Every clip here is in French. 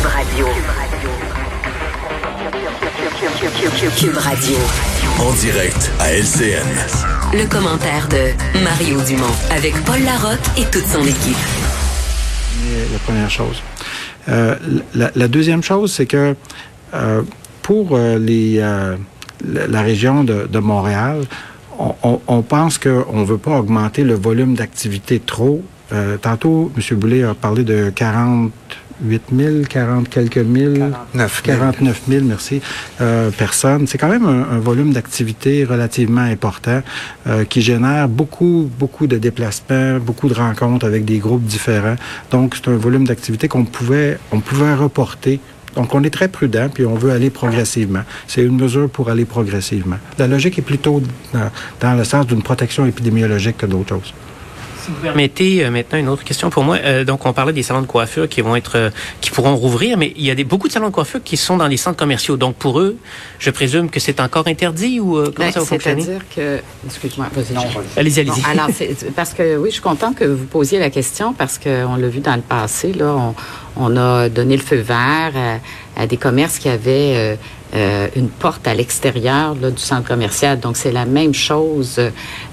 Cube Radio. Cube Radio. En direct à LCN. Le commentaire de Mario Dumont avec Paul Larocque et toute son équipe. La première chose. Euh, la, la, deuxième chose, c'est que euh, pour euh, les, euh, la région de, de Montréal, on, on, on pense qu'on ne veut pas augmenter le volume d'activité trop. Euh, tantôt, M. Boulay a parlé de 48 000, 40 quelques mille, 49 000, 49 000 merci, euh, personnes. C'est quand même un, un volume d'activité relativement important euh, qui génère beaucoup, beaucoup de déplacements, beaucoup de rencontres avec des groupes différents. Donc, c'est un volume d'activité qu'on pouvait, on pouvait reporter donc, on est très prudent, puis on veut aller progressivement. C'est une mesure pour aller progressivement. La logique est plutôt dans, dans le sens d'une protection épidémiologique que d'autres choses. Si vous permettez euh, maintenant une autre question pour moi. Euh, donc, on parlait des salons de coiffure qui vont être, euh, qui pourront rouvrir, mais il y a des, beaucoup de salons de coiffure qui sont dans les centres commerciaux. Donc, pour eux, je présume que c'est encore interdit ou euh, comment Ben, ça va fonctionner? C'est-à-dire que, excuse-moi, vas-y. Non, Allez-y, Bon, allez-y. alors, c'est- parce que oui, je suis contente que vous posiez la question parce qu'on l'a vu dans le passé. Là, on, on a donné le feu vert à, à des commerces qui avaient euh, une porte à l'extérieur du centre commercial. Donc, c'est la même chose,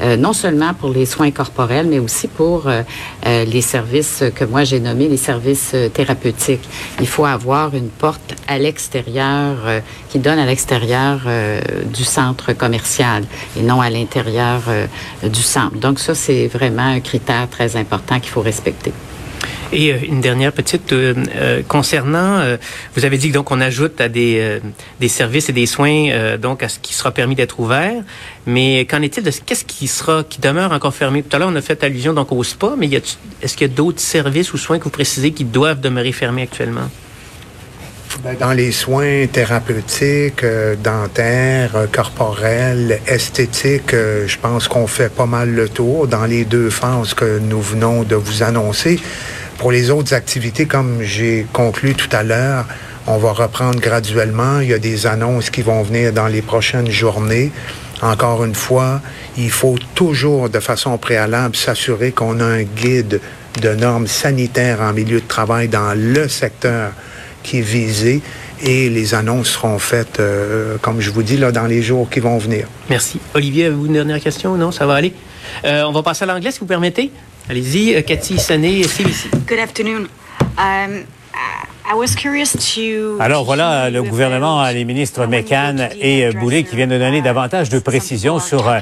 euh, non seulement pour les soins corporels, mais aussi pour euh, les services que moi j'ai nommés les services thérapeutiques. Il faut avoir une porte à l'extérieur qui donne à l'extérieur du centre commercial et non à l'intérieur du centre. Donc ça, c'est vraiment un critère très important qu'il faut respecter. Et euh, une dernière petite euh, euh, concernant, vous avez dit que donc on ajoute à des services et des soins donc à ce qui sera permis d'être ouvert. Mais qu'en est-il de ce- qu'est-ce qui sera qui demeure encore fermé? Tout à l'heure on a fait allusion donc au spa, mais est-ce qu'il y a d'autres services ou soins que vous précisez qui doivent demeurer fermés actuellement? Ben, Dans les soins thérapeutiques, dentaires, corporels, esthétiques, je pense qu'on fait pas mal le tour dans les deux phases que nous venons de vous annoncer. Pour les autres activités, comme j'ai conclu tout à l'heure, on va reprendre graduellement. Il y a des annonces qui vont venir dans les prochaines journées. Encore une fois, il faut toujours, de façon préalable, s'assurer qu'on a un guide de normes sanitaires en milieu de travail dans le secteur qui est visé et les annonces seront faites, euh, comme je vous dis, là, dans les jours qui vont venir. Merci. Olivier, avez-vous une dernière question? Non, ça va aller. Euh, on va passer à l'anglais si vous permettez. Allez-y, euh, Cathy Sané, CBC. Good afternoon. Um, I was curious to. Alors voilà le gouvernement, les ministres the et euh, Boulay qui viennent de donner davantage de précisions sur euh,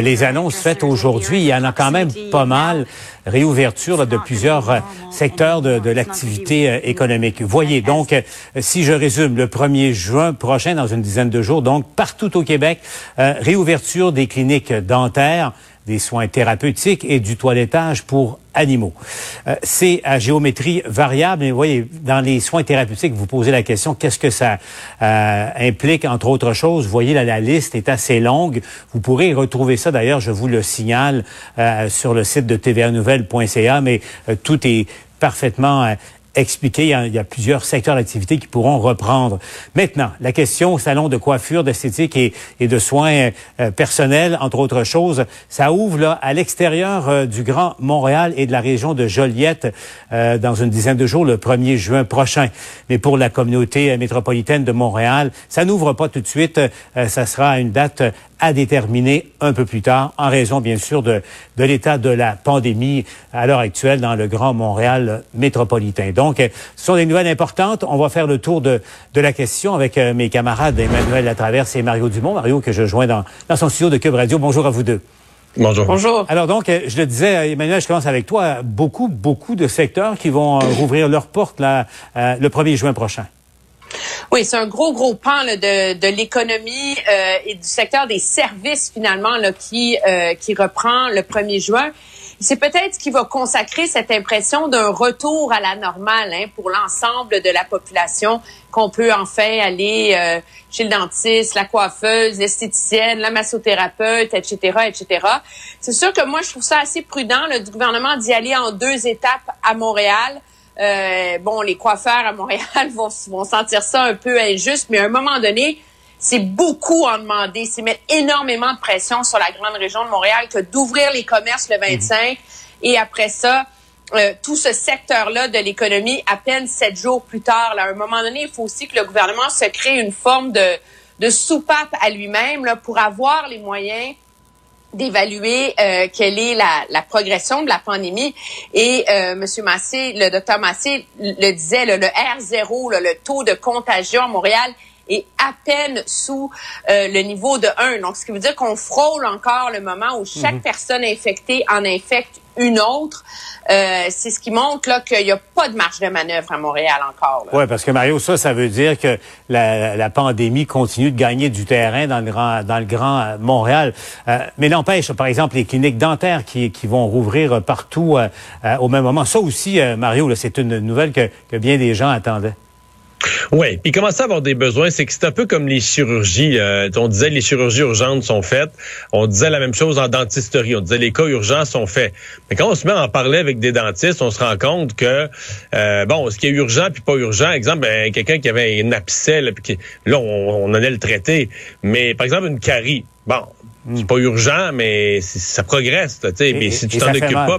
les annonces faites aujourd'hui. Il y en a quand même pas mal. Réouverture de plusieurs secteurs de, de l'activité économique. Voyez, donc, si je résume, le 1er juin prochain, dans une dizaine de jours, donc partout au Québec, euh, réouverture des cliniques dentaires, des soins thérapeutiques et du toilettage pour animaux. Euh, c'est à géométrie variable. Et vous voyez, dans les soins thérapeutiques, vous posez la question, qu'est-ce que ça euh, implique, entre autres choses? Vous voyez, là, la liste est assez longue. Vous pourrez retrouver ça, d'ailleurs, je vous le signale, euh, sur le site de tvanouvelle.ca, mais euh, tout est parfaitement euh, expliqué. Il y, a, plusieurs secteurs d'activité qui pourront reprendre. Maintenant, la question salon de coiffure, d'esthétique et, de soins euh, personnels, entre autres choses, ça ouvre là à l'extérieur euh, du Grand Montréal et de la région de Joliette euh, dans une dizaine de jours, le 1er juin prochain. Mais pour la communauté euh, métropolitaine de Montréal, ça n'ouvre pas tout de suite. Euh, ça sera à une date euh, à déterminer un peu plus tard, en raison bien sûr de, de l'état de la pandémie à l'heure actuelle dans le Grand Montréal métropolitain. Donc, ce sont des nouvelles importantes. On va faire le tour de, de la question avec euh, mes camarades Emmanuel Latraverse et Mario Dumont. Mario que je joins dans, dans son studio de Cube Radio. Bonjour à vous deux. Bonjour. Bonjour. Alors donc, euh, je le disais, euh, Emmanuel, je commence avec toi. Beaucoup, beaucoup de secteurs qui vont rouvrir leurs portes là, euh, le 1er juin prochain. Oui, c'est un gros, gros pan là, de, de l'économie euh, et du secteur des services, finalement, là, qui, euh, qui reprend le 1er juin. C'est peut-être ce qui va consacrer cette impression d'un retour à la normale hein, pour l'ensemble de la population, qu'on peut enfin aller euh, chez le dentiste, la coiffeuse, l'esthéticienne, la massothérapeute, etc., etc. C'est sûr que moi, je trouve ça assez prudent là, du gouvernement d'y aller en deux étapes à Montréal. Euh, bon, les coiffeurs à Montréal vont, vont sentir ça un peu injuste, mais à un moment donné, c'est beaucoup en demander. C'est mettre énormément de pression sur la grande région de Montréal que d'ouvrir les commerces le 25 et après ça, euh, tout ce secteur-là de l'économie à peine sept jours plus tard. Là, à un moment donné, il faut aussi que le gouvernement se crée une forme de, de soupape à lui-même là, pour avoir les moyens d'évaluer euh, quelle est la, progression de la pandémie. Et euh, Monsieur Massé, le docteur Massé le disait, le R0, le taux de contagion à Montréal est à peine sous euh, le niveau de 1. Donc, ce qui veut dire qu'on frôle encore le moment où chaque mhm. personne infectée en infecte une autre. Euh, c'est ce qui montre là qu'il n'y a pas de marge de manœuvre à Montréal encore. Oui, parce que Mario, ça, ça veut dire que la, la, pandémie continue de gagner du terrain dans le grand, dans le grand euh, Montréal. Euh, mais n'empêche, par exemple, les cliniques dentaires qui, qui vont rouvrir partout au même moment. Ça aussi, Mario, c'est une nouvelle que, que bien des gens attendaient. Oui, puis commencer à avoir des besoins, c'est que c'est un peu comme les chirurgies. Euh, on disait les chirurgies urgentes sont faites. On disait la même chose en dentisterie. On disait les cas urgents sont faits. Mais quand on se met à en parler avec des dentistes, on se rend compte que euh, bon, ce qui est urgent puis pas urgent, exemple, ben, quelqu'un qui avait un abcès, là, puis là on, on allait le traiter. Mais par exemple une carie, bon, c'est pas urgent, mais ça progresse. sais. mais si tu t'en occupes pas,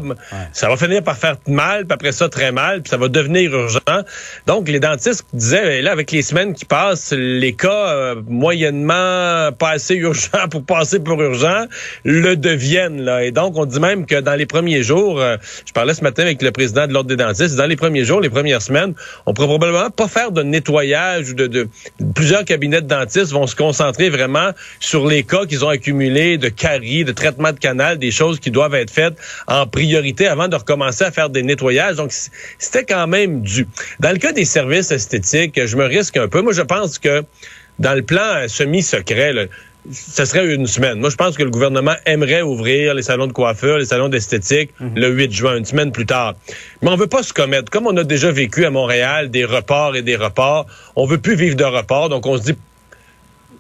ça va finir par faire mal, puis après ça très mal, puis ça va devenir urgent. Donc les dentistes disaient, là avec les semaines qui passent, les cas euh, moyennement pas assez urgents pour passer pour urgent le deviennent. Là. Et donc on dit même que dans les premiers jours, euh, je parlais ce matin avec le président de l'ordre des dentistes, dans les premiers jours, les premières semaines, on pourrait probablement pas faire de nettoyage ou de, de plusieurs cabinets de dentistes vont se concentrer vraiment sur les cas qu'ils ont accumulés de caries, de traitement de canal, des choses qui doivent être faites en priorité avant de recommencer à faire des nettoyages. Donc, c'était quand même dû. Dans le cas des services esthétiques, je me risque un peu. Moi, je pense que dans le plan semi-secret, ce serait une semaine. Moi, je pense que le gouvernement aimerait ouvrir les salons de coiffure, les salons d'esthétique mhm. le 8 juin, une semaine plus tard. Mais on veut pas se commettre. Comme on a déjà vécu à Montréal des reports et des reports, on veut plus vivre de reports. Donc, on se dit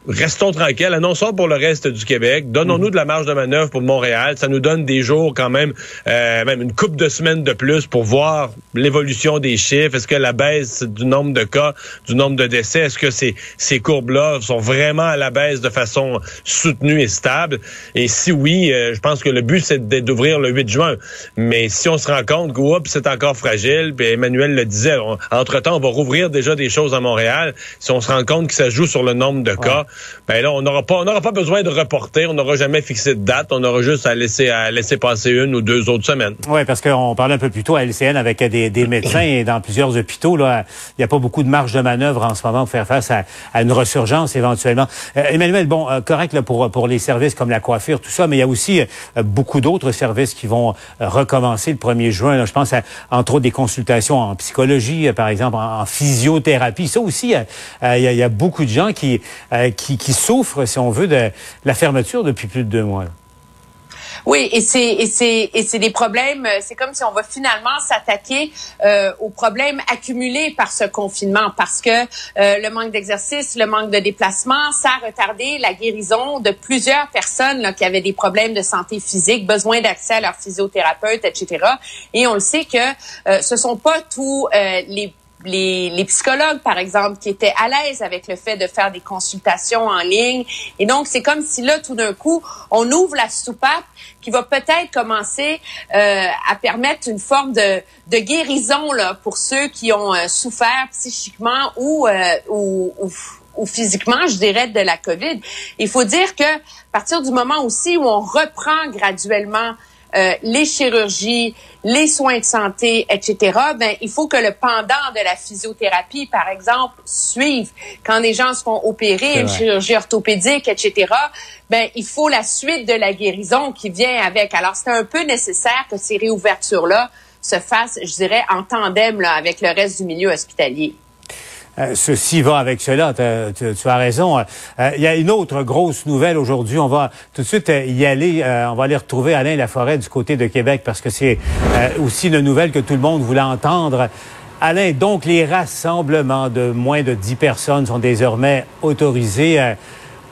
restons tranquilles, annonçons pour le reste du Québec, donnons-nous mhm. de la marge de manœuvre pour Montréal, ça nous donne des jours quand même, euh, même une coupe de semaines de plus pour voir l'évolution des chiffres, est-ce que la baisse du nombre de cas, du nombre de décès, est-ce que ces, ces courbes-là sont vraiment à la baisse de façon soutenue et stable? Et si oui, euh, je pense que le but, c'est d'ouvrir le 8 juin. Mais si on se rend compte que c'est encore fragile, puis Emmanuel le disait, entre-temps, on va rouvrir déjà des choses à Montréal, si on se rend compte que ça joue sur le nombre de cas, ben là, on n'aura pas, on n'aura pas besoin de reporter, on n'aura jamais fixé de date, on aura juste à laisser, à laisser passer une ou deux autres semaines. Oui, parce qu'on parlait un peu plus tôt à LCN avec des, des médecins et dans plusieurs hôpitaux, là, il n'y a pas beaucoup de marge de manœuvre en ce moment pour faire face à, à une ressurgence éventuellement. Euh, Emmanuel, bon, euh, correct là, pour, pour les services comme la coiffure, tout ça, mais il y a aussi euh, beaucoup d'autres services qui vont recommencer le 1er juin. Là. Je pense à, entre autres des consultations en psychologie, par exemple, en, physiothérapie. Ça aussi, il y, y, a beaucoup de gens qui, qui qui, souffrent, si on veut, de la fermeture depuis plus de deux mois. Oui, et c'est et c'est et c'est des problèmes. Euh, c'est comme si on va finalement s'attaquer euh, aux problèmes accumulés par ce confinement, parce que euh, le manque d'exercice, le manque de déplacement, ça a retardé la guérison de plusieurs personnes qui avaient des problèmes de santé physique, besoin d'accès à leur physiothérapeute, etc. Et on le sait que euh, ce sont pas tous les les, les, psychologues, par exemple, qui étaient à l'aise avec le fait de faire des consultations en ligne. Et donc, c'est comme si là, tout d'un coup, on ouvre la soupape qui va peut-être commencer euh, à permettre une forme de, de, guérison là, pour ceux qui ont euh, souffert psychiquement ou, euh, ou, ou ou physiquement, je dirais, de la COVID. Il faut dire que à partir du moment aussi où on reprend graduellement euh, les chirurgies, les soins de santé, etc., ben, il faut que le pendant de la physiothérapie, par exemple, suive. Quand les gens se font opérer, une chirurgie orthopédique, etc., ben, il faut la suite de la guérison qui vient avec. Alors, c'est un peu nécessaire que ces réouvertures-là se fassent, je dirais, en tandem là, avec le reste du milieu hospitalier. Euh, ceci va avec cela. Tu, as raison. Euh, il y a une autre grosse nouvelle aujourd'hui. On va tout de suite euh, y aller. on va aller retrouver Alain Laforêt du côté de Québec parce que c'est aussi une nouvelle que tout le monde voulait entendre. Alain, donc les rassemblements de moins de 10 personnes sont désormais autorisés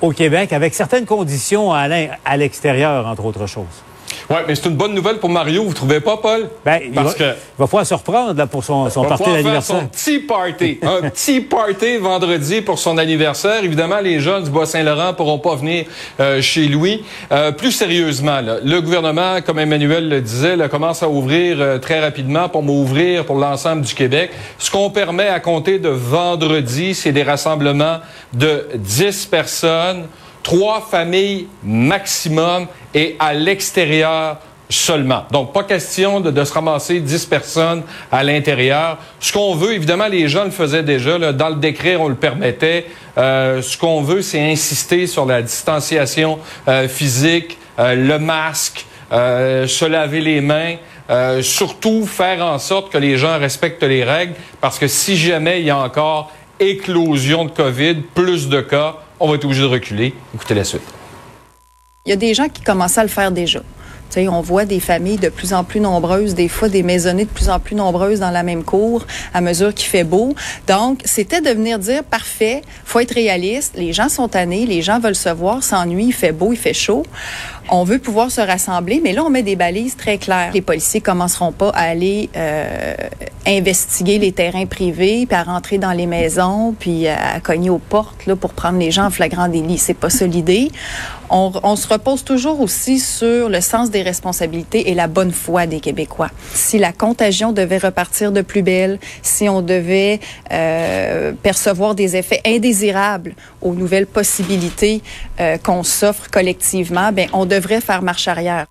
au Québec avec certaines conditions, Alain, à l'extérieur, entre autres choses. Oui, mais c'est une bonne nouvelle pour Mario, vous trouvez pas, Paul? Ben, il, va, il va pouvoir se reprendre là, pour son, son party d'anniversaire. son petit party. un petit party vendredi pour son anniversaire. Évidemment, les jeunes du Bois-Saint-Laurent pourront pas venir euh, chez lui. Euh, plus sérieusement, là, le gouvernement, comme Emmanuel le disait, là, commence à ouvrir euh, très rapidement pour m'ouvrir pour l'ensemble du Québec. Ce qu'on permet à compter de vendredi, c'est des rassemblements de 10 personnes trois familles maximum et à l'extérieur seulement. Donc, pas question de, se ramasser 10 personnes à l'intérieur. Ce qu'on veut, évidemment, les gens le faisaient déjà. Là, dans le décret, on le permettait. Euh, ce qu'on veut, c'est insister sur la distanciation euh, physique, euh, le masque, se laver les mains. surtout faire en sorte que les gens respectent les règles, parce que si jamais il y a encore éclosion de COVID, plus de cas, on va être obligé de reculer. Écoutez la suite. Il y a des gens qui commencent à le faire déjà. on voit des familles de plus en plus nombreuses, des fois des maisonnées de plus en plus nombreuses dans la même cour à mesure qu'il fait beau. Donc, c'était de venir dire, parfait, faut être réaliste, les gens sont tannés, les gens veulent se voir, s'ennuient, il fait beau, il fait chaud. On veut pouvoir se rassembler, mais là, on met des balises très claires. Les policiers commenceront pas à aller euh, investiguer les terrains privés, puis à rentrer dans les maisons, puis à cogner aux portes là, pour prendre les gens en flagrant délit. C'est pas ça l'idée. On, on, se repose toujours aussi sur le sens des responsabilités et la bonne foi des Québécois. Si la contagion devait repartir de plus belle, si on devait euh, percevoir des effets indésirables aux nouvelles possibilités euh, qu'on s'offre collectivement, ben on devrait faire marche arrière.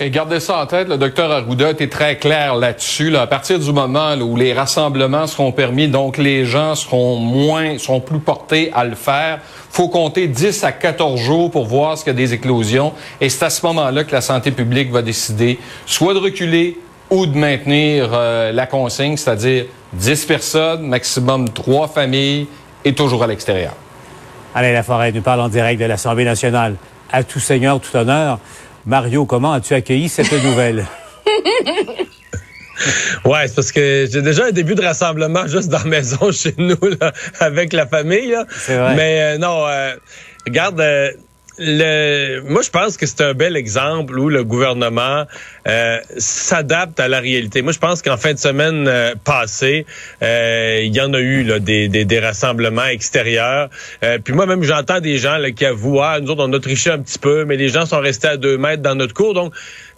Et gardez ça en tête, le docteur Arruda était très clair là-dessus. Là, à partir du moment où les rassemblements seront permis, donc les gens seront moins, seront plus portés à le faire, faut compter 10 à 14 jours pour voir ce qu'il y a des éclosions. Et c'est à ce moment-là que la santé publique va décider soit de reculer ou de maintenir euh, la consigne, c'est-à-dire 10 personnes, maximum 3 familles et toujours à l'extérieur. Alain Laforêt nous parle en direct de l'Assemblée nationale. À tout seigneur, tout honneur. Mario, comment as-tu accueilli cette nouvelle? Ouais, c'est parce que j'ai déjà un début de rassemblement juste dans la maison chez nous, là, avec la famille. Vrai. Mais euh, non, euh, regarde, euh, le, moi, je pense que c'est un bel exemple où le gouvernement euh, s'adapte à la réalité. Moi, je pense qu'en fin de semaine euh, passée, euh, il y en a eu là, des, des, des rassemblements extérieurs. puis moi-même, j'entends des gens là, qui avouent, ah, nous autres, on a triché un petit peu, mais les gens sont restés à deux mètres dans notre cours. Donc,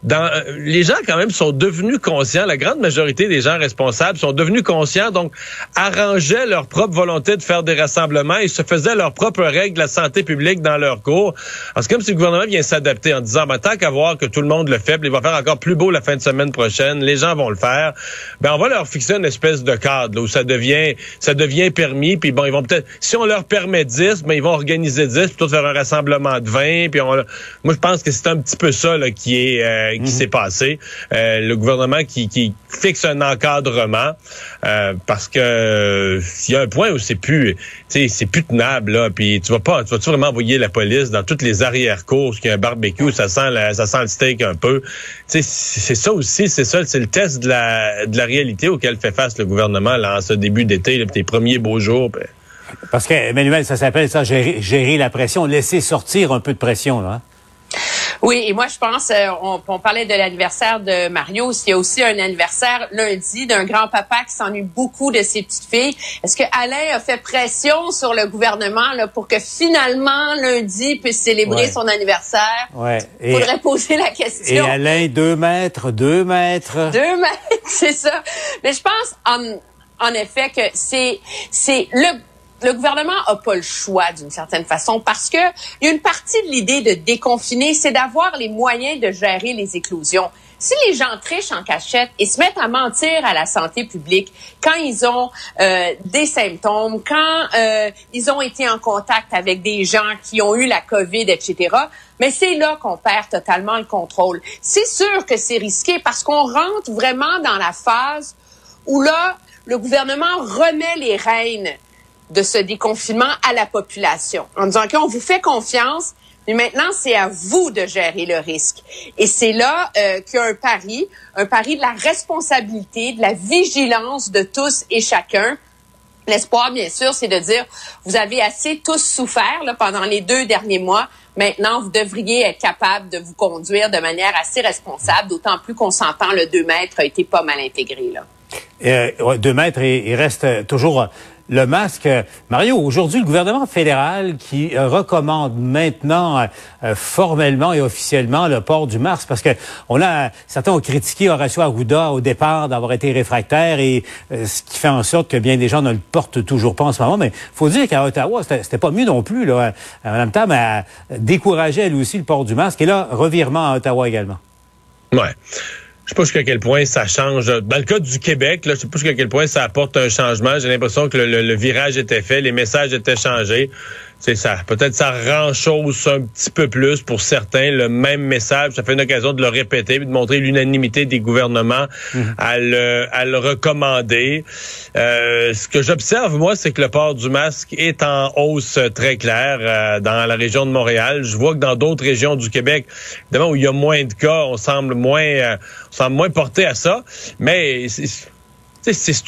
dans, les gens quand même sont devenus conscients, la grande majorité des gens responsables sont devenus conscients, donc arrangeaient leur propre volonté de faire des rassemblements et se faisaient leurs propres règles de la santé publique dans leur cours. C'est comme si le gouvernement vient s'adapter en disant, ben, tant qu'à voir que tout le monde le fait, il va faire encore plus beau la fin de semaine prochaine, les gens vont le faire, ben on va leur fixer une espèce de cadre où ça devient ça devient permis, puis bon, ils vont peut-être, si on leur permet 10, ben ils vont organiser 10, plutôt faire un rassemblement de 20, puis on, moi je pense que c'est un petit peu ça là, qui est euh, qui mhm. s'est passé. Euh, le gouvernement qui, qui fixe un encadrement euh, parce que il y a un point où c'est plus, c'est plus tenable là, puis tu vas pas, tu vas -tu vraiment envoyer la police dans toutes les arrière-cours, qu'il y a un barbecue, ça sent ça sent le steak un peu. c'est ça aussi, c'est ça, c'est le test de la, de la réalité auquel fait face le gouvernement là, en ce début d'été, les premiers beaux jours. Parce que, Emmanuel, ça s'appelle ça, gérer, gérer, la pression, laisser sortir un peu de pression, là. Oui, et moi, je pense, euh, on, on parlait de l'anniversaire de Mario. Il y a aussi un anniversaire lundi d'un grand-papa qui s'ennuie beaucoup de ses petites filles. Est-ce que Alain a fait pression sur le gouvernement là, pour que finalement, lundi, puisse célébrer son anniversaire? Ouais. Il faudrait poser la question. Et Alain, deux mètres, deux mètres. Deux mètres, c'est ça. Mais je pense, en, en effet, que c'est, c'est le le gouvernement a pas le choix d'une certaine façon parce que il y a une partie de l'idée de déconfiner, c'est d'avoir les moyens de gérer les éclosions. Si les gens trichent en cachette et se mettent à mentir à la santé publique quand ils ont euh, des symptômes, quand euh, ils ont été en contact avec des gens qui ont eu la COVID, etc., mais c'est là qu'on perd totalement le contrôle. C'est sûr que c'est risqué parce qu'on rentre vraiment dans la phase où là, le gouvernement remet les rênes de ce déconfinement à la population en disant qu'on vous fait confiance, mais maintenant c'est à vous de gérer le risque. Et c'est là euh, qu'il y a un pari, un pari de la responsabilité, de la vigilance de tous et chacun. L'espoir, bien sûr, c'est de dire, vous avez assez tous souffert là, pendant les deux derniers mois. Maintenant, vous devriez être capable de vous conduire de manière assez responsable, d'autant plus qu'on s'entend, le 2 mètres a été pas mal intégré. Là. Euh, deux mètres, et il reste toujours le masque. Mario, aujourd'hui, le gouvernement fédéral qui euh, recommande maintenant euh, euh, formellement et officiellement le port du masque parce que on a certains ont critiqué Horacio Arruda au départ d'avoir été réfractaire et ce qui fait en sorte que bien des gens ne le portent toujours pas en ce moment. Mais faut dire qu'à Ottawa, c'était pas mieux non plus. Là. Mme Tam a découragé elle aussi le port du masque et là, revirement à Ottawa également. Ouais. Je sais pas jusqu'à quel point ça change. Dans le cas du Québec, là, je sais pas jusqu'à quel point ça apporte un changement. J'ai l'impression que le, virage était fait, les messages étaient changés c'est ça. Peut-être ça rend chose un petit peu plus pour certains. Le même message, ça fait une occasion de le répéter, de montrer l'unanimité des gouvernements mhm. à, le, à le recommander. Euh, ce que j'observe, moi, c'est que le port du masque est en hausse très claire euh, dans la région de Montréal. Je vois que dans d'autres régions du Québec, évidemment, où il y a moins de cas, on semble moins, euh, on semble moins porté à ça. Mais c'est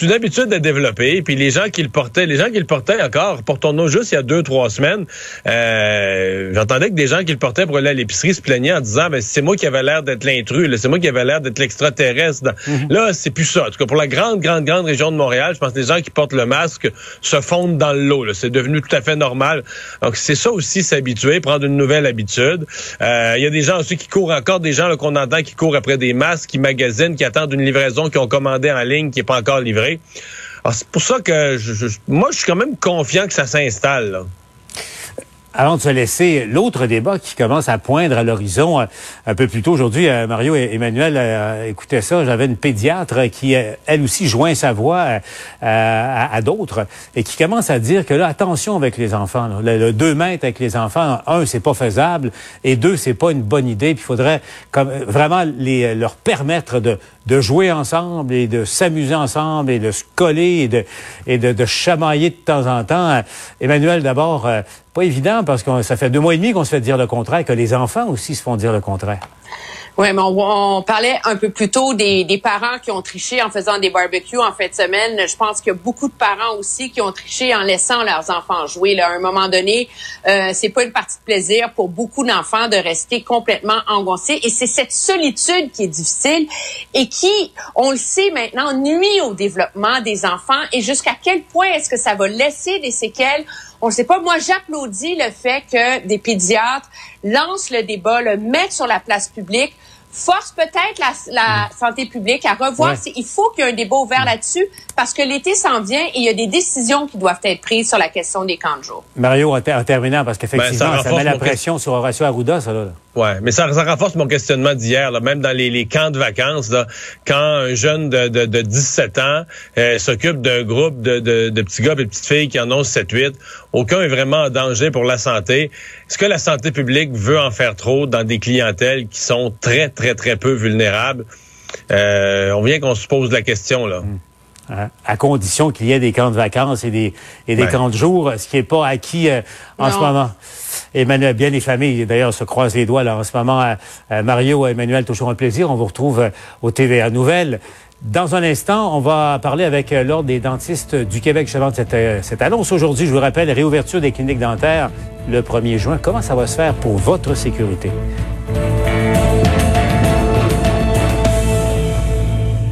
une habitude à développer. Puis les gens qui le portaient, les gens qui le portaient encore, portons-nous juste il y a deux, trois semaines, euh, j'entendais que des gens qui le portaient pour aller à l'épicerie se plaignaient en disant, ben, c'est moi qui avais l'air d'être l'intrus, c'est moi qui avais l'air d'être l'extraterrestre. Mhm. Là, c'est plus ça. En tout cas, pour la grande, grande, grande région de Montréal, je pense que les gens qui portent le masque se fondent dans l'eau. C'est devenu tout à fait normal. Donc, c'est ça aussi, s'habituer, prendre une nouvelle habitude. Euh, il y a des gens aussi qui courent encore, des gens qu'on entend qui courent après des masques, qui magasinent, qui attendent une livraison, qui ont commandé en ligne, qui est pas encore livré. C'est pour ça que je, moi, je suis quand même confiant que ça s'installe. Avant de se laisser, l'autre débat qui commence à poindre à l'horizon euh, un peu plus tôt aujourd'hui, euh, Mario et Emmanuel euh, écoutez ça, j'avais une pédiatre qui, elle aussi, joint sa voix à, d'autres et qui commence à dire que là, attention avec les enfants. Le, deux mètres avec les enfants, un, c'est pas faisable et deux, c'est pas une bonne idée. Puis il faudrait vraiment leur permettre de, jouer ensemble et de s'amuser ensemble et de se coller et de chamailler de temps en temps. Emmanuel, d'abord, pas évident parce que ça fait deux mois et demi qu'on se fait dire le contraire, que les enfants aussi se font dire le contraire. Oui, mais on, parlait un peu plus tôt des, des, parents qui ont triché en faisant des barbecues en fin de semaine. Je pense qu'il y a beaucoup de parents aussi qui ont triché en laissant leurs enfants jouer. Là, à un moment donné, euh, c'est pas une partie de plaisir pour beaucoup d'enfants de rester complètement engoncés. Et c'est cette solitude qui est difficile et qui, on le sait maintenant, nuit au développement des enfants. Et jusqu'à quel point est-ce que ça va laisser des séquelles on ne sait pas. Moi, j'applaudis le fait que des pédiatres lancent le débat, le mettent sur la place publique force peut-être la, santé publique à revoir. Il faut qu'il y ait un débat ouvert là-dessus parce que l'été s'en vient et il y a des décisions qui doivent être prises sur la question des camps de jour. Mario, en, terminant, parce qu'effectivement, ben, ça, met la pression sur Horacio Arruda, ça, là. Ouais, mais ça, ça renforce mon questionnement d'hier, même dans les, les, camps de vacances, là, quand un jeune de, de, de 17 ans euh, s'occupe d'un groupe de, de, de, petits gars et de petites filles qui en ont 7-8, aucun est vraiment en danger pour la santé. Est-ce que la santé publique veut en faire trop dans des clientèles qui sont très, très, très peu vulnérables? Euh, on vient qu'on se pose la question, là. Hmm. Hein, à condition qu'il y ait des camps de vacances et des, et des camps de jour, ce qui n'est pas acquis euh, en ce moment. Emmanuel, bien les familles, d'ailleurs, se croisent les doigts là en ce moment. Euh, Mario, Emmanuel, toujours un plaisir. On vous retrouve euh, au TVA Nouvelles. Dans un instant, on va parler avec l'Ordre des dentistes du Québec de cette, cette annonce. Aujourd'hui, je vous rappelle, réouverture des cliniques dentaires le 1er juin. Comment ça va se faire pour votre sécurité?